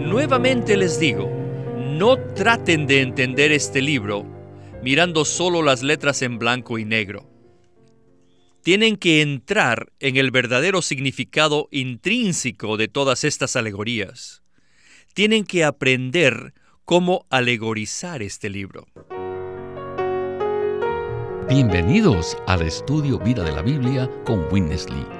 Nuevamente les digo, no traten de entender este libro mirando solo las letras en blanco y negro. Tienen que entrar en el verdadero significado intrínseco de todas estas alegorías. Tienen que aprender cómo alegorizar este libro. Bienvenidos al estudio Vida de la Biblia con Witness Lee.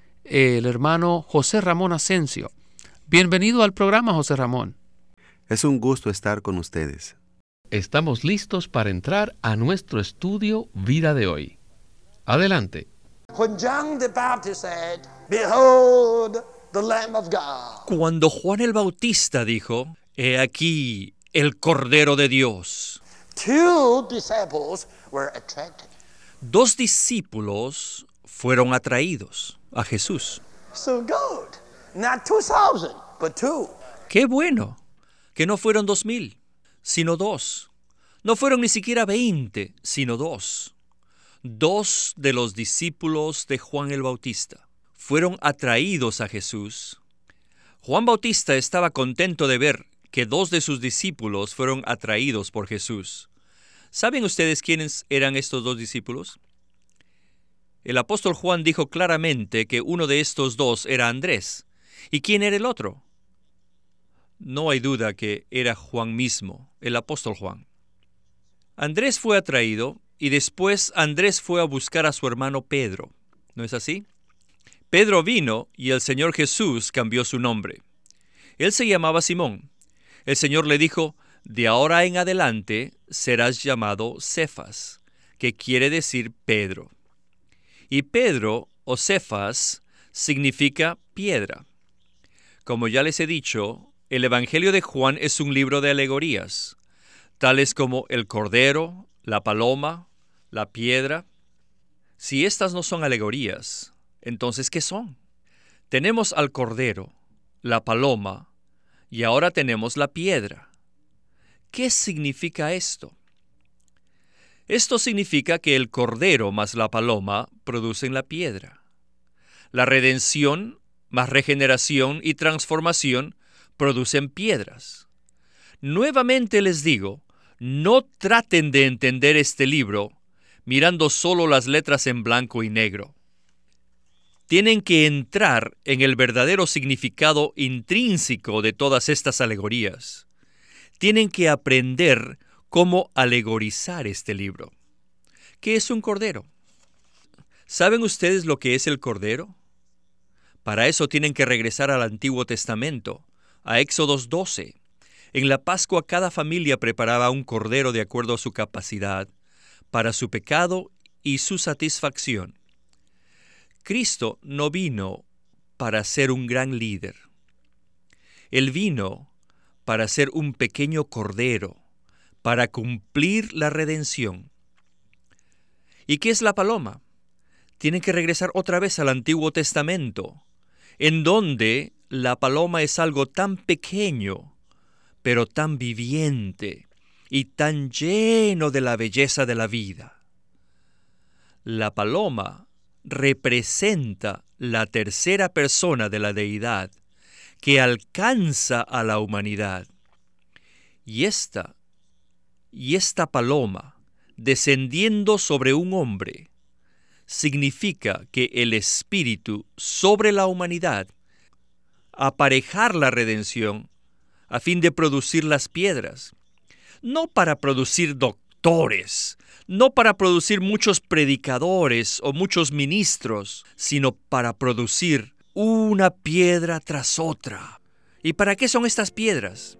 el hermano José Ramón Asensio. Bienvenido al programa, José Ramón. Es un gusto estar con ustedes. Estamos listos para entrar a nuestro estudio Vida de hoy. Adelante. Cuando Juan el Bautista dijo, He aquí el Cordero de Dios. Dos discípulos fueron atraídos a Jesús. Qué bueno que no fueron dos mil, sino dos. No fueron ni siquiera veinte, sino dos. Dos de los discípulos de Juan el Bautista fueron atraídos a Jesús. Juan Bautista estaba contento de ver que dos de sus discípulos fueron atraídos por Jesús. ¿Saben ustedes quiénes eran estos dos discípulos? El apóstol Juan dijo claramente que uno de estos dos era Andrés. ¿Y quién era el otro? No hay duda que era Juan mismo, el apóstol Juan. Andrés fue atraído y después Andrés fue a buscar a su hermano Pedro. ¿No es así? Pedro vino y el Señor Jesús cambió su nombre. Él se llamaba Simón. El Señor le dijo, de ahora en adelante serás llamado Cefas, que quiere decir Pedro. Y Pedro o Cefas significa piedra. Como ya les he dicho, el Evangelio de Juan es un libro de alegorías, tales como el cordero, la paloma, la piedra. Si estas no son alegorías, entonces ¿qué son? Tenemos al cordero, la paloma, y ahora tenemos la piedra. ¿Qué significa esto? Esto significa que el cordero más la paloma producen la piedra. La redención más regeneración y transformación producen piedras. Nuevamente les digo, no traten de entender este libro mirando solo las letras en blanco y negro. Tienen que entrar en el verdadero significado intrínseco de todas estas alegorías. Tienen que aprender cómo alegorizar este libro. ¿Qué es un cordero? ¿Saben ustedes lo que es el cordero? Para eso tienen que regresar al Antiguo Testamento, a Éxodos 12. En la Pascua cada familia preparaba un cordero de acuerdo a su capacidad, para su pecado y su satisfacción. Cristo no vino para ser un gran líder. Él vino para ser un pequeño cordero para cumplir la redención. ¿Y qué es la paloma? Tienen que regresar otra vez al Antiguo Testamento, en donde la paloma es algo tan pequeño, pero tan viviente y tan lleno de la belleza de la vida. La paloma representa la tercera persona de la deidad que alcanza a la humanidad. Y esta y esta paloma, descendiendo sobre un hombre, significa que el Espíritu sobre la humanidad, aparejar la redención a fin de producir las piedras, no para producir doctores, no para producir muchos predicadores o muchos ministros, sino para producir una piedra tras otra. ¿Y para qué son estas piedras?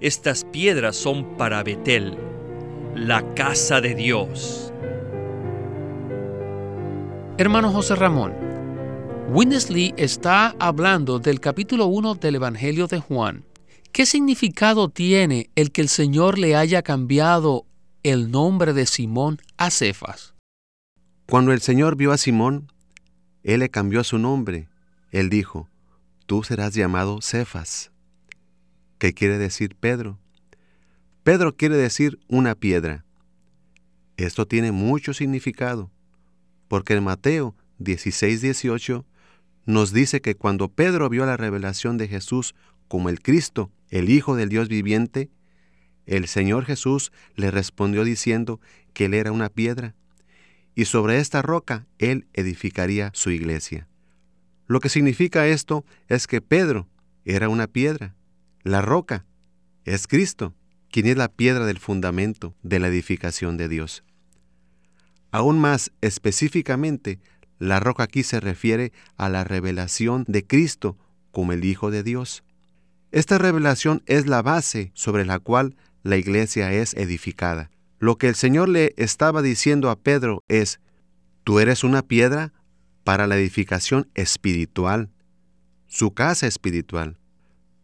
Estas piedras son para Betel, la casa de Dios. Hermano José Ramón, Winnesley está hablando del capítulo 1 del Evangelio de Juan, ¿Qué significado tiene el que el Señor le haya cambiado el nombre de Simón a Cefas? Cuando el Señor vio a Simón, Él le cambió su nombre. Él dijo, tú serás llamado Cefas, que quiere decir Pedro. Pedro quiere decir una piedra. Esto tiene mucho significado, porque en Mateo 16, 18 nos dice que cuando Pedro vio la revelación de Jesús como el Cristo, el Hijo del Dios viviente, el Señor Jesús le respondió diciendo que él era una piedra, y sobre esta roca él edificaría su iglesia. Lo que significa esto es que Pedro era una piedra, la roca es Cristo, quien es la piedra del fundamento de la edificación de Dios. Aún más específicamente, la roca aquí se refiere a la revelación de Cristo como el Hijo de Dios. Esta revelación es la base sobre la cual la iglesia es edificada. Lo que el Señor le estaba diciendo a Pedro es, tú eres una piedra para la edificación espiritual, su casa espiritual.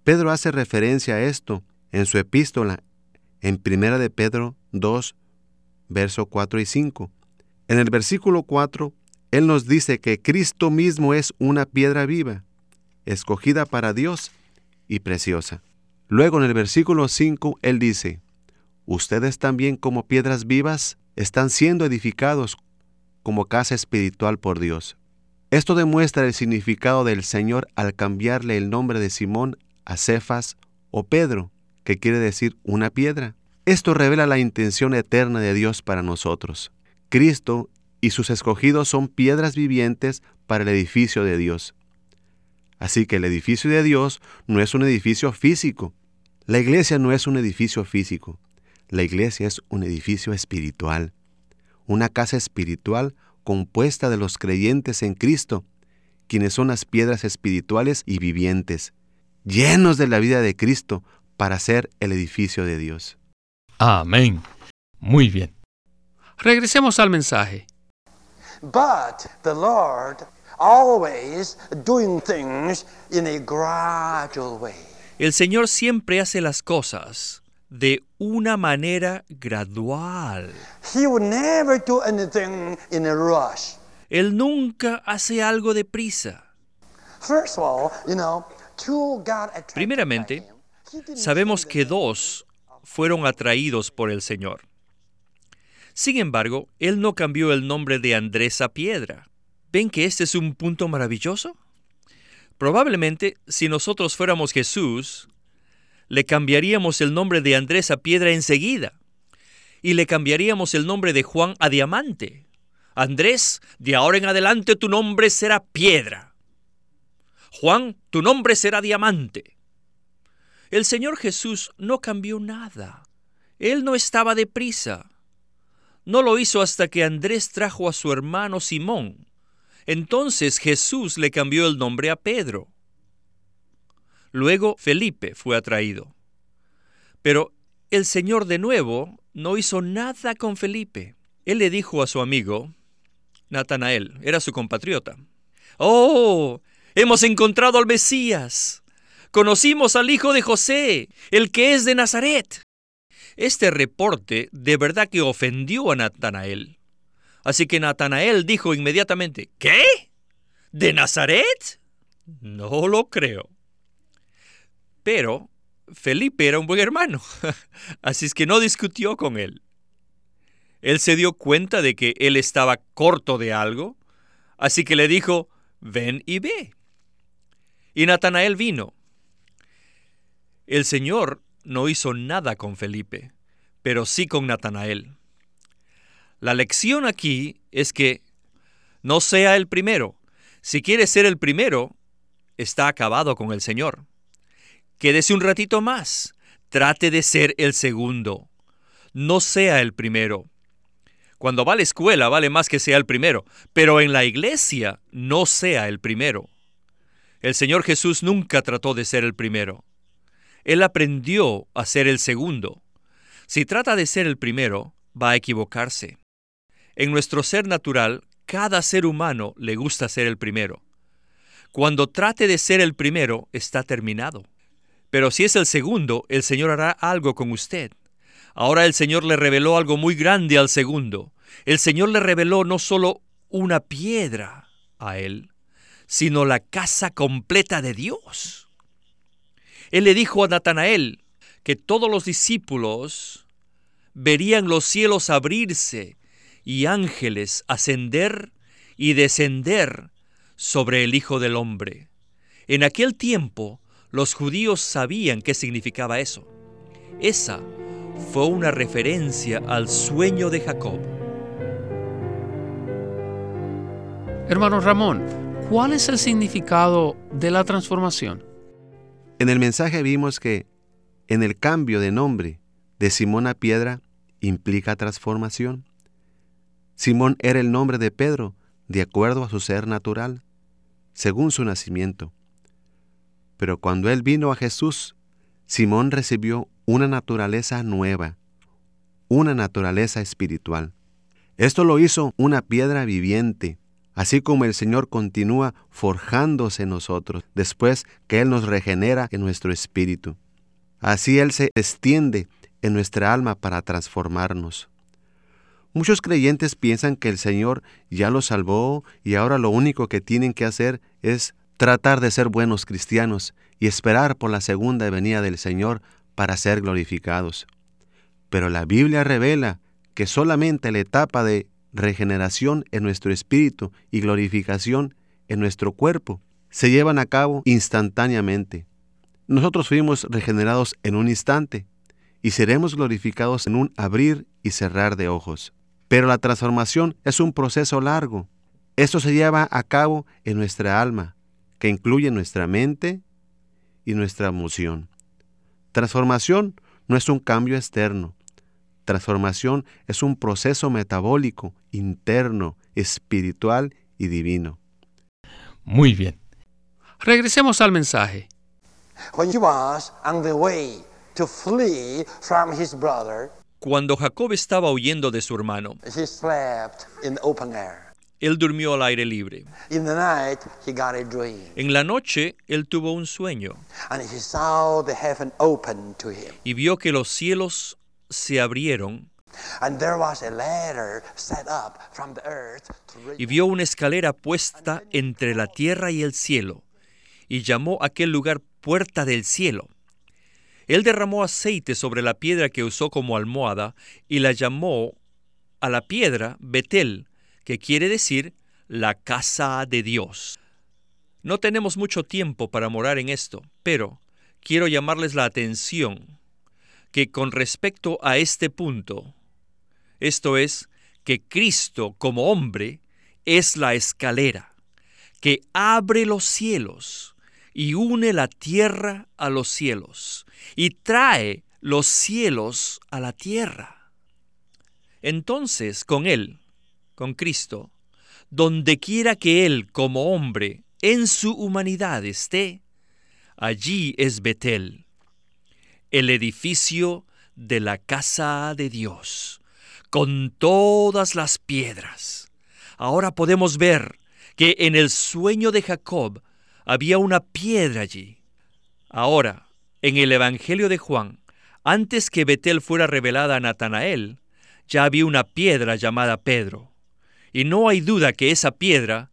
Pedro hace referencia a esto en su epístola en 1 de Pedro 2, verso 4 y 5. En el versículo 4, Él nos dice que Cristo mismo es una piedra viva, escogida para Dios y preciosa. Luego en el versículo 5, Él dice, Ustedes también como piedras vivas están siendo edificados como casa espiritual por Dios. Esto demuestra el significado del Señor al cambiarle el nombre de Simón a Cefas o Pedro, que quiere decir una piedra. Esto revela la intención eterna de Dios para nosotros. Cristo y sus escogidos son piedras vivientes para el edificio de Dios. Así que el edificio de Dios no es un edificio físico. La iglesia no es un edificio físico. La iglesia es un edificio espiritual, una casa espiritual compuesta de los creyentes en Cristo, quienes son las piedras espirituales y vivientes, llenos de la vida de Cristo para ser el edificio de Dios. Amén. Muy bien. Regresemos al mensaje. But the Lord always doing things in a gradual way. El Señor siempre hace las cosas de una manera gradual. He will never do anything in a rush. Él nunca hace algo deprisa. First of all, you know, Primeramente, Sabemos que dos fueron atraídos por el Señor. Sin embargo, Él no cambió el nombre de Andrés a Piedra. ¿Ven que este es un punto maravilloso? Probablemente, si nosotros fuéramos Jesús, le cambiaríamos el nombre de Andrés a Piedra enseguida. Y le cambiaríamos el nombre de Juan a Diamante. Andrés, de ahora en adelante tu nombre será Piedra. Juan, tu nombre será Diamante. El Señor Jesús no cambió nada. Él no estaba deprisa. No lo hizo hasta que Andrés trajo a su hermano Simón. Entonces Jesús le cambió el nombre a Pedro. Luego Felipe fue atraído. Pero el Señor de nuevo no hizo nada con Felipe. Él le dijo a su amigo, Natanael, era su compatriota, Oh, hemos encontrado al Mesías. Conocimos al hijo de José, el que es de Nazaret. Este reporte de verdad que ofendió a Natanael. Así que Natanael dijo inmediatamente, ¿qué? ¿De Nazaret? No lo creo. Pero Felipe era un buen hermano, así es que no discutió con él. Él se dio cuenta de que él estaba corto de algo, así que le dijo, ven y ve. Y Natanael vino. El Señor no hizo nada con Felipe, pero sí con Natanael. La lección aquí es que no sea el primero. Si quiere ser el primero, está acabado con el Señor. Quédese un ratito más. Trate de ser el segundo. No sea el primero. Cuando va a la escuela vale más que sea el primero, pero en la iglesia no sea el primero. El Señor Jesús nunca trató de ser el primero. Él aprendió a ser el segundo. Si trata de ser el primero, va a equivocarse. En nuestro ser natural, cada ser humano le gusta ser el primero. Cuando trate de ser el primero, está terminado. Pero si es el segundo, el Señor hará algo con usted. Ahora el Señor le reveló algo muy grande al segundo. El Señor le reveló no solo una piedra a él, sino la casa completa de Dios. Él le dijo a Natanael que todos los discípulos verían los cielos abrirse y ángeles ascender y descender sobre el Hijo del Hombre. En aquel tiempo los judíos sabían qué significaba eso. Esa fue una referencia al sueño de Jacob. Hermano Ramón, ¿cuál es el significado de la transformación? En el mensaje vimos que en el cambio de nombre de Simón a Piedra implica transformación. Simón era el nombre de Pedro de acuerdo a su ser natural, según su nacimiento. Pero cuando él vino a Jesús, Simón recibió una naturaleza nueva, una naturaleza espiritual. Esto lo hizo una piedra viviente, así como el Señor continúa forjándose en nosotros después que Él nos regenera en nuestro espíritu. Así Él se extiende en nuestra alma para transformarnos. Muchos creyentes piensan que el Señor ya los salvó y ahora lo único que tienen que hacer es tratar de ser buenos cristianos y esperar por la segunda venida del Señor para ser glorificados. Pero la Biblia revela que solamente la etapa de regeneración en nuestro espíritu y glorificación en nuestro cuerpo se llevan a cabo instantáneamente. Nosotros fuimos regenerados en un instante y seremos glorificados en un abrir y cerrar de ojos. Pero la transformación es un proceso largo. Esto se lleva a cabo en nuestra alma, que incluye nuestra mente y nuestra emoción. Transformación no es un cambio externo, Transformación es un proceso metabólico, interno, espiritual y divino. Muy bien. Regresemos al mensaje. Cuando Jacob estaba huyendo de su hermano, él durmió al aire libre. En la noche, él tuvo un sueño. Y vio que los cielos se abrieron y vio una escalera puesta entre la tierra y el cielo, y llamó aquel lugar puerta del cielo. Él derramó aceite sobre la piedra que usó como almohada y la llamó a la piedra Betel, que quiere decir la casa de Dios. No tenemos mucho tiempo para morar en esto, pero quiero llamarles la atención que con respecto a este punto, esto es, que Cristo como hombre es la escalera que abre los cielos y une la tierra a los cielos y trae los cielos a la tierra. Entonces, con Él, con Cristo, donde quiera que Él como hombre en su humanidad esté, allí es Betel, el edificio de la casa de Dios, con todas las piedras. Ahora podemos ver que en el sueño de Jacob había una piedra allí. Ahora, en el Evangelio de Juan, antes que Betel fuera revelada a Natanael, ya había una piedra llamada Pedro. Y no hay duda que esa piedra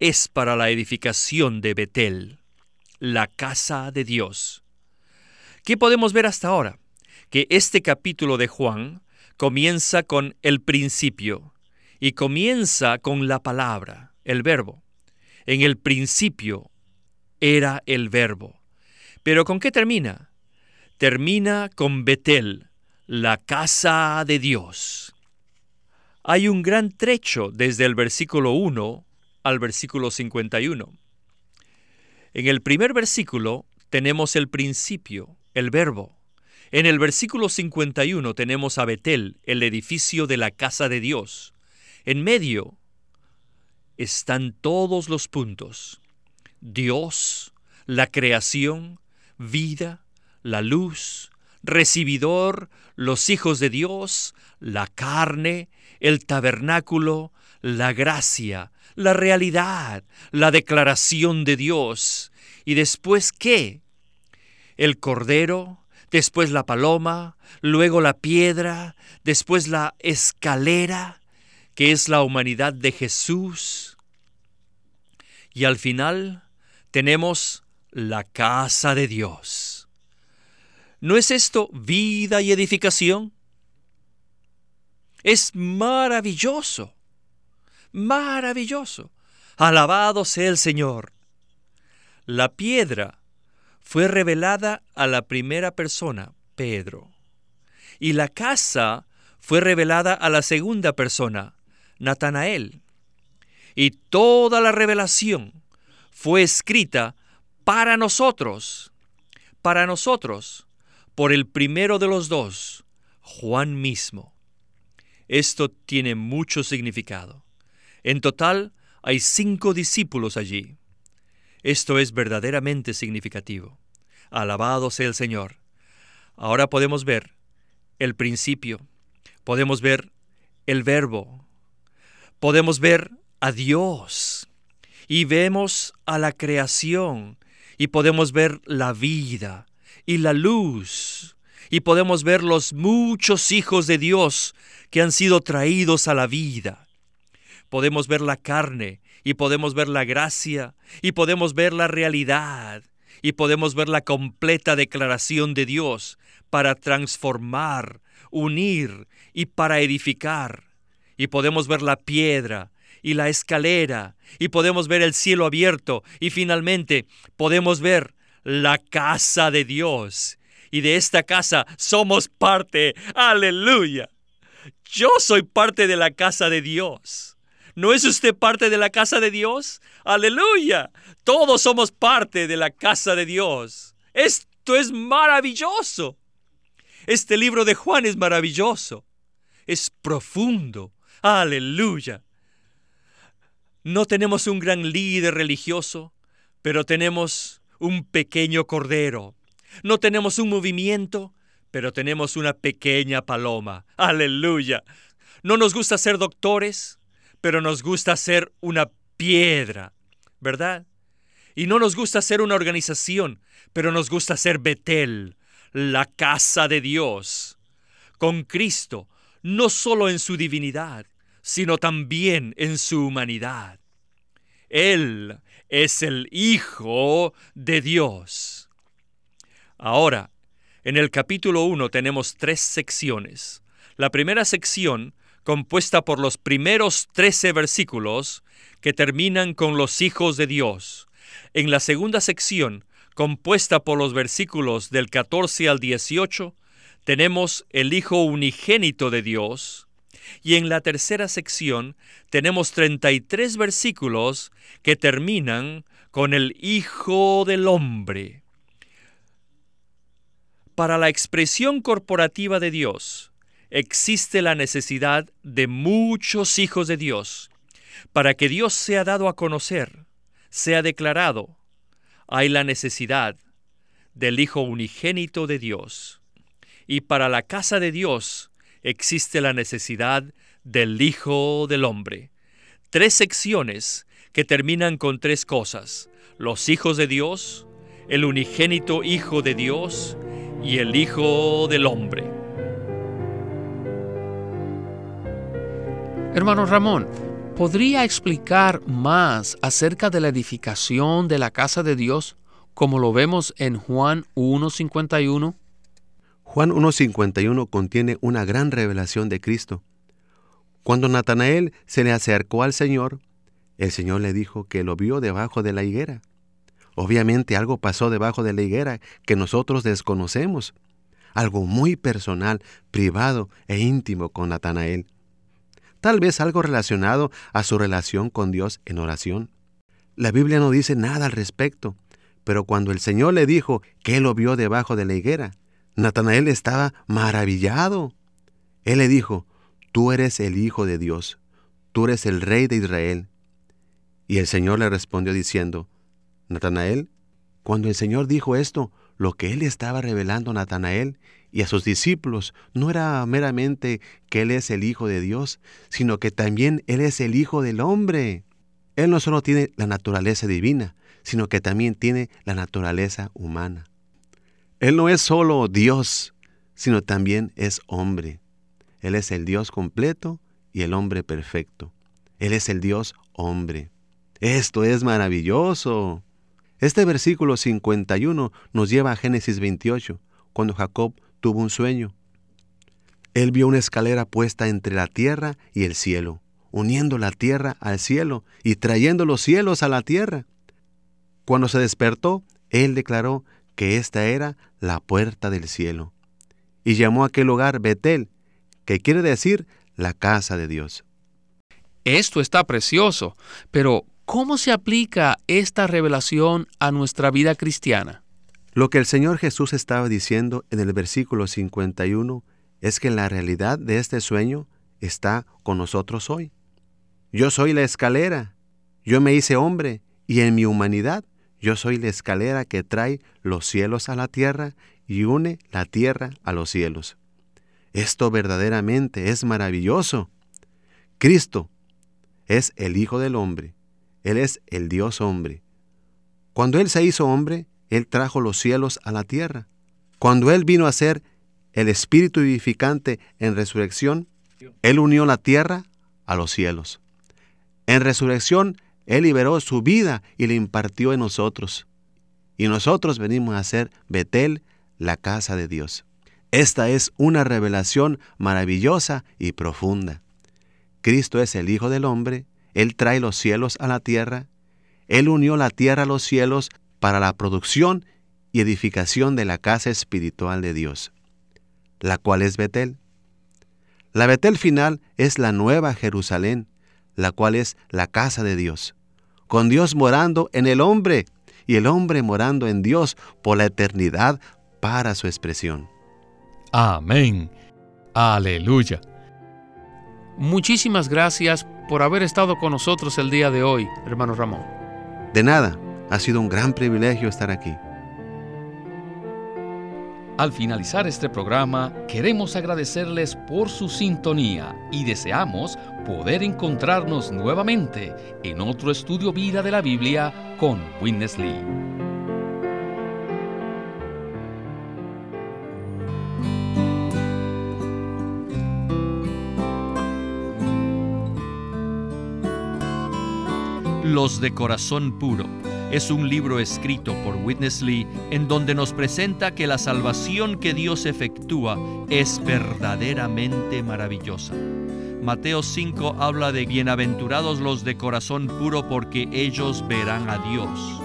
es para la edificación de Betel, la casa de Dios. ¿Qué podemos ver hasta ahora? Que este capítulo de Juan comienza con el principio y comienza con la palabra, el verbo. En el principio era el verbo. Pero ¿con qué termina? Termina con Betel, la casa de Dios. Hay un gran trecho desde el versículo 1 al versículo 51. En el primer versículo tenemos el principio, el verbo. En el versículo 51 tenemos a Betel, el edificio de la casa de Dios. En medio están todos los puntos. Dios, la creación, vida, la luz, recibidor, los hijos de Dios, la carne, el tabernáculo, la gracia, la realidad, la declaración de Dios. ¿Y después qué? El cordero, después la paloma, luego la piedra, después la escalera, que es la humanidad de Jesús. Y al final tenemos la casa de Dios. ¿No es esto vida y edificación? Es maravilloso, maravilloso. Alabado sea el Señor. La piedra fue revelada a la primera persona, Pedro. Y la casa fue revelada a la segunda persona, Natanael. Y toda la revelación fue escrita para nosotros, para nosotros, por el primero de los dos, Juan mismo. Esto tiene mucho significado. En total hay cinco discípulos allí. Esto es verdaderamente significativo. Alabado sea el Señor. Ahora podemos ver el principio, podemos ver el verbo, podemos ver a Dios y vemos a la creación y podemos ver la vida y la luz y podemos ver los muchos hijos de Dios que han sido traídos a la vida. Podemos ver la carne y podemos ver la gracia y podemos ver la realidad y podemos ver la completa declaración de Dios para transformar, unir y para edificar. Y podemos ver la piedra y la escalera y podemos ver el cielo abierto y finalmente podemos ver la casa de Dios. Y de esta casa somos parte. Aleluya. Yo soy parte de la casa de Dios. ¿No es usted parte de la casa de Dios? Aleluya. Todos somos parte de la casa de Dios. Esto es maravilloso. Este libro de Juan es maravilloso. Es profundo. Aleluya. No tenemos un gran líder religioso, pero tenemos un pequeño cordero. No tenemos un movimiento, pero tenemos una pequeña paloma. Aleluya. No nos gusta ser doctores, pero nos gusta ser una piedra, ¿verdad? Y no nos gusta ser una organización, pero nos gusta ser Betel, la casa de Dios, con Cristo, no solo en su divinidad, sino también en su humanidad. Él es el Hijo de Dios. Ahora, en el capítulo 1 tenemos tres secciones. La primera sección compuesta por los primeros trece versículos que terminan con los hijos de Dios. En la segunda sección, compuesta por los versículos del 14 al 18, tenemos el Hijo unigénito de Dios. Y en la tercera sección tenemos 33 versículos que terminan con el Hijo del Hombre. Para la expresión corporativa de Dios, existe la necesidad de muchos hijos de Dios. Para que Dios sea dado a conocer, sea declarado, hay la necesidad del Hijo unigénito de Dios. Y para la casa de Dios existe la necesidad del Hijo del Hombre. Tres secciones que terminan con tres cosas. Los hijos de Dios, el unigénito Hijo de Dios y el Hijo del Hombre. Hermano Ramón, ¿podría explicar más acerca de la edificación de la casa de Dios como lo vemos en Juan 1.51? Juan 1.51 contiene una gran revelación de Cristo. Cuando Natanael se le acercó al Señor, el Señor le dijo que lo vio debajo de la higuera. Obviamente algo pasó debajo de la higuera que nosotros desconocemos, algo muy personal, privado e íntimo con Natanael tal vez algo relacionado a su relación con Dios en oración. La Biblia no dice nada al respecto, pero cuando el Señor le dijo que lo vio debajo de la higuera, Natanael estaba maravillado. Él le dijo, tú eres el Hijo de Dios, tú eres el Rey de Israel. Y el Señor le respondió diciendo, Natanael, cuando el Señor dijo esto, lo que él estaba revelando a Natanael y a sus discípulos no era meramente que Él es el Hijo de Dios, sino que también Él es el Hijo del hombre. Él no solo tiene la naturaleza divina, sino que también tiene la naturaleza humana. Él no es solo Dios, sino también es hombre. Él es el Dios completo y el hombre perfecto. Él es el Dios hombre. Esto es maravilloso. Este versículo 51 nos lleva a Génesis 28, cuando Jacob tuvo un sueño. Él vio una escalera puesta entre la tierra y el cielo, uniendo la tierra al cielo y trayendo los cielos a la tierra. Cuando se despertó, él declaró que esta era la puerta del cielo, y llamó a aquel lugar Betel, que quiere decir la casa de Dios. Esto está precioso, pero ¿cómo se aplica esta revelación a nuestra vida cristiana? Lo que el Señor Jesús estaba diciendo en el versículo 51 es que la realidad de este sueño está con nosotros hoy. Yo soy la escalera, yo me hice hombre, y en mi humanidad yo soy la escalera que trae los cielos a la tierra y une la tierra a los cielos. Esto verdaderamente es maravilloso. Cristo es el Hijo del Hombre. Él es el Dios hombre. Cuando Él se hizo hombre, Él trajo los cielos a la tierra. Cuando Él vino a ser el Espíritu vivificante en resurrección, Él unió la tierra a los cielos. En resurrección, Él liberó su vida y la impartió en nosotros. Y nosotros venimos a ser Betel, la casa de Dios. Esta es una revelación maravillosa y profunda. Cristo es el Hijo del Hombre, Él trae los cielos a la tierra, Él unió la tierra a los cielos para la producción y edificación de la casa espiritual de Dios, la cual es Betel. La Betel final es la nueva Jerusalén, la cual es la casa de Dios, con Dios morando en el hombre y el hombre morando en Dios por la eternidad para su expresión. Amén. Aleluya. Muchísimas gracias por haber estado con nosotros el día de hoy, hermano Ramón. De nada, ha sido un gran privilegio estar aquí. Al finalizar este programa, queremos agradecerles por su sintonía y deseamos poder encontrarnos nuevamente en otro estudio vida de la Biblia con Witness Lee. Los de Corazón Puro. Es un libro escrito por Witness Lee en donde nos presenta que la salvación que Dios efectúa es verdaderamente maravillosa. Mateo 5 habla de bienaventurados los de corazón puro porque ellos verán a Dios.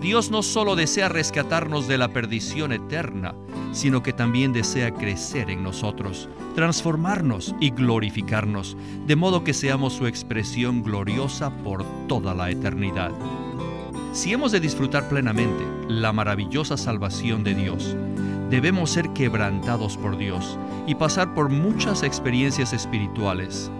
Dios no solo desea rescatarnos de la perdición eterna, sino que también desea crecer en nosotros, transformarnos y glorificarnos, de modo que seamos su expresión gloriosa por toda la eternidad. Si hemos de disfrutar plenamente la maravillosa salvación de Dios, debemos ser quebrantados por Dios y pasar por muchas experiencias espirituales,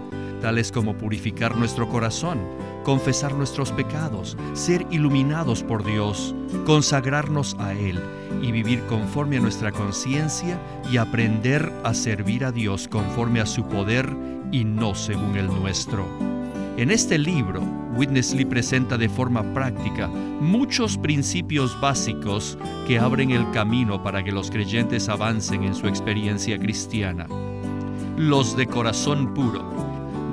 tales como purificar nuestro corazón, confesar nuestros pecados, ser iluminados por Dios, consagrarnos a Él y vivir conforme a nuestra conciencia y aprender a servir a Dios conforme a su poder y no según el nuestro. En este libro, Witness Lee presenta de forma práctica muchos principios básicos que abren el camino para que los creyentes avancen en su experiencia cristiana. Los de corazón puro.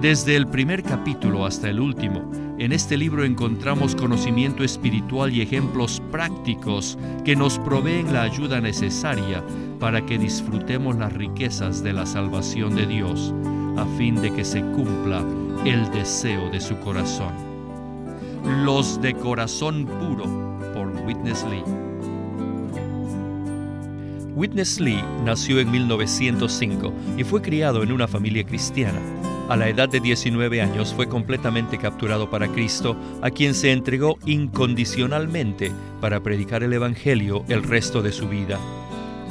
Desde el primer capítulo hasta el último, en este libro encontramos conocimiento espiritual y ejemplos prácticos que nos proveen la ayuda necesaria para que disfrutemos las riquezas de la salvación de Dios, a fin de que se cumpla el deseo de su corazón. Los de corazón puro por Witness Lee. Witness Lee nació en 1905 y fue criado en una familia cristiana. A la edad de 19 años fue completamente capturado para Cristo, a quien se entregó incondicionalmente para predicar el Evangelio el resto de su vida.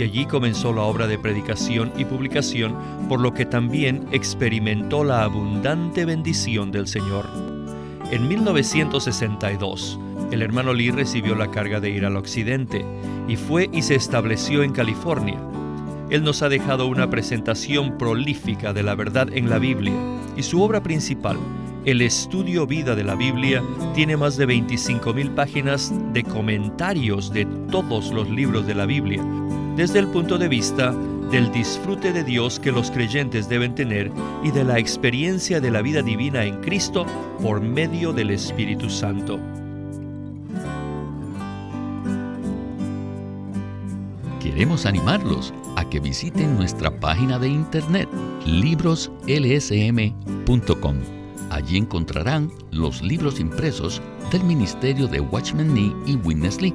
y allí comenzó la obra de predicación y publicación, por lo que también experimentó la abundante bendición del Señor. En 1962, el hermano Lee recibió la carga de ir al occidente y fue y se estableció en California. Él nos ha dejado una presentación prolífica de la verdad en la Biblia y su obra principal, el estudio vida de la Biblia, tiene más de 25.000 páginas de comentarios de todos los libros de la Biblia, desde el punto de vista del disfrute de Dios que los creyentes deben tener y de la experiencia de la vida divina en Cristo por medio del Espíritu Santo. Queremos animarlos a que visiten nuestra página de internet libroslsm.com. Allí encontrarán los libros impresos del Ministerio de Watchman Nee y Witness Lee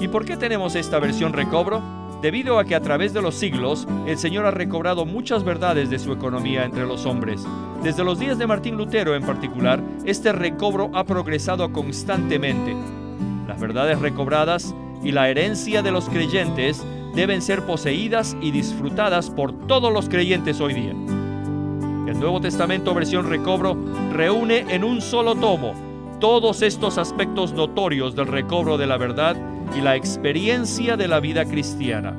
¿Y por qué tenemos esta versión recobro? Debido a que a través de los siglos el Señor ha recobrado muchas verdades de su economía entre los hombres. Desde los días de Martín Lutero en particular, este recobro ha progresado constantemente. Las verdades recobradas y la herencia de los creyentes deben ser poseídas y disfrutadas por todos los creyentes hoy día. El Nuevo Testamento versión recobro reúne en un solo tomo todos estos aspectos notorios del recobro de la verdad y la experiencia de la vida cristiana.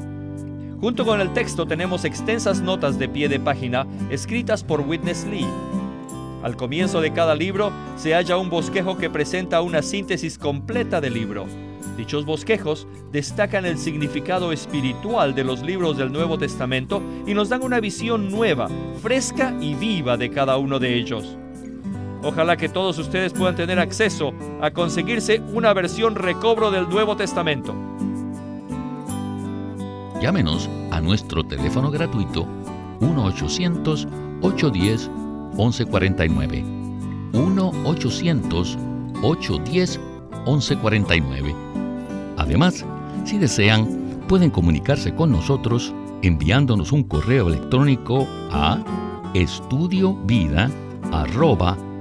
Junto con el texto tenemos extensas notas de pie de página escritas por Witness Lee. Al comienzo de cada libro se halla un bosquejo que presenta una síntesis completa del libro. Dichos bosquejos destacan el significado espiritual de los libros del Nuevo Testamento y nos dan una visión nueva, fresca y viva de cada uno de ellos. Ojalá que todos ustedes puedan tener acceso a conseguirse una versión recobro del Nuevo Testamento. Llámenos a nuestro teléfono gratuito 1-800-810-1149. 1-800-810-1149. Además, si desean, pueden comunicarse con nosotros enviándonos un correo electrónico a estudiovida.com